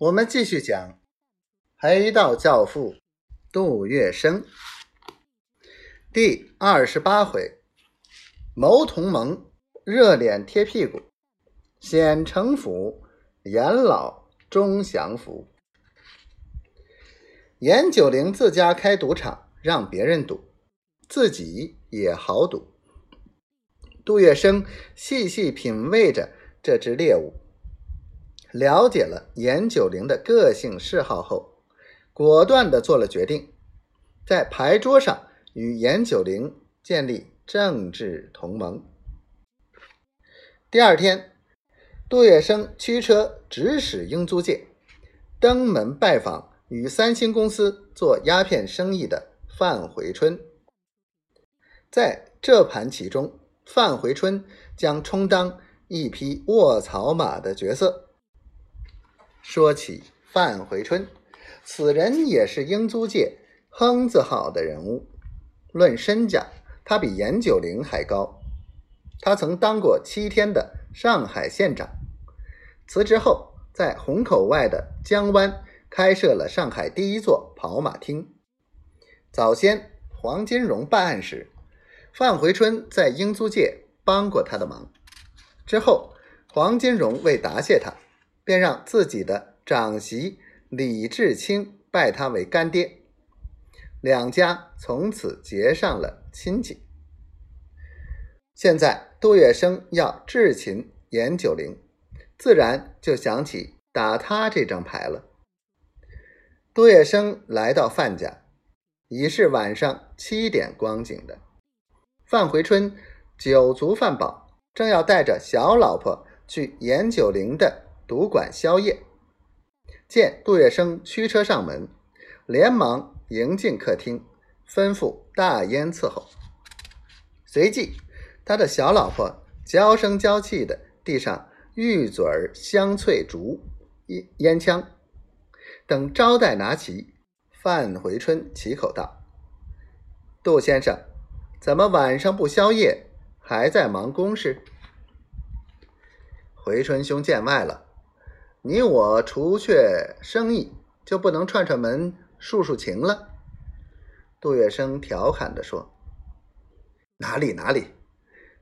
我们继续讲黑道教父杜月笙第二十八回：谋同盟，热脸贴屁股，显城府，严老终降服。严九龄自家开赌场，让别人赌，自己也好赌。杜月笙细细品味着这只猎物。了解了严九龄的个性嗜好后，果断的做了决定，在牌桌上与严九龄建立政治同盟。第二天，杜月笙驱车直驶英租界，登门拜访与三星公司做鸦片生意的范回春。在这盘棋中，范回春将充当一匹卧槽马的角色。说起范回春，此人也是英租界哼字号的人物。论身价，他比严九龄还高。他曾当过七天的上海县长，辞职后在虹口外的江湾开设了上海第一座跑马厅。早先黄金荣办案时，范回春在英租界帮过他的忙。之后，黄金荣为答谢他。便让自己的长媳李志清拜他为干爹，两家从此结上了亲戚。现在杜月笙要智擒严九龄，自然就想起打他这张牌了。杜月笙来到范家，已是晚上七点光景的。范回春酒足饭饱，正要带着小老婆去严九龄的。赌馆宵夜，见杜月笙驱车上门，连忙迎进客厅，吩咐大烟伺候。随即，他的小老婆娇声娇气的递上玉嘴儿香脆竹烟烟枪，等招待拿齐，范回春启口道：“杜先生，怎么晚上不宵夜，还在忙公事？”回春兄见外了。你我除却生意，就不能串串门、述述情了？杜月笙调侃地说：“哪里哪里，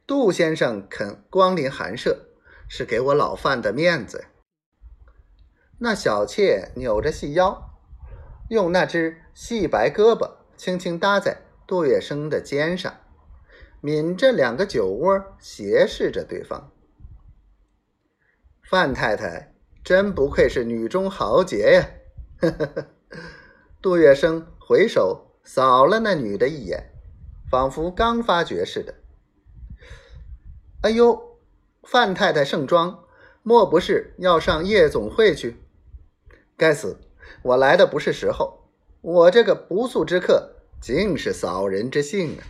杜先生肯光临寒舍，是给我老范的面子。”那小妾扭着细腰，用那只细白胳膊轻轻搭在杜月笙的肩上，抿着两个酒窝，斜视着对方。范太太。真不愧是女中豪杰呀！呵呵呵杜月笙回首扫了那女的一眼，仿佛刚发觉似的。哎呦，范太太盛装，莫不是要上夜总会去？该死，我来的不是时候，我这个不速之客竟是扫人之兴啊！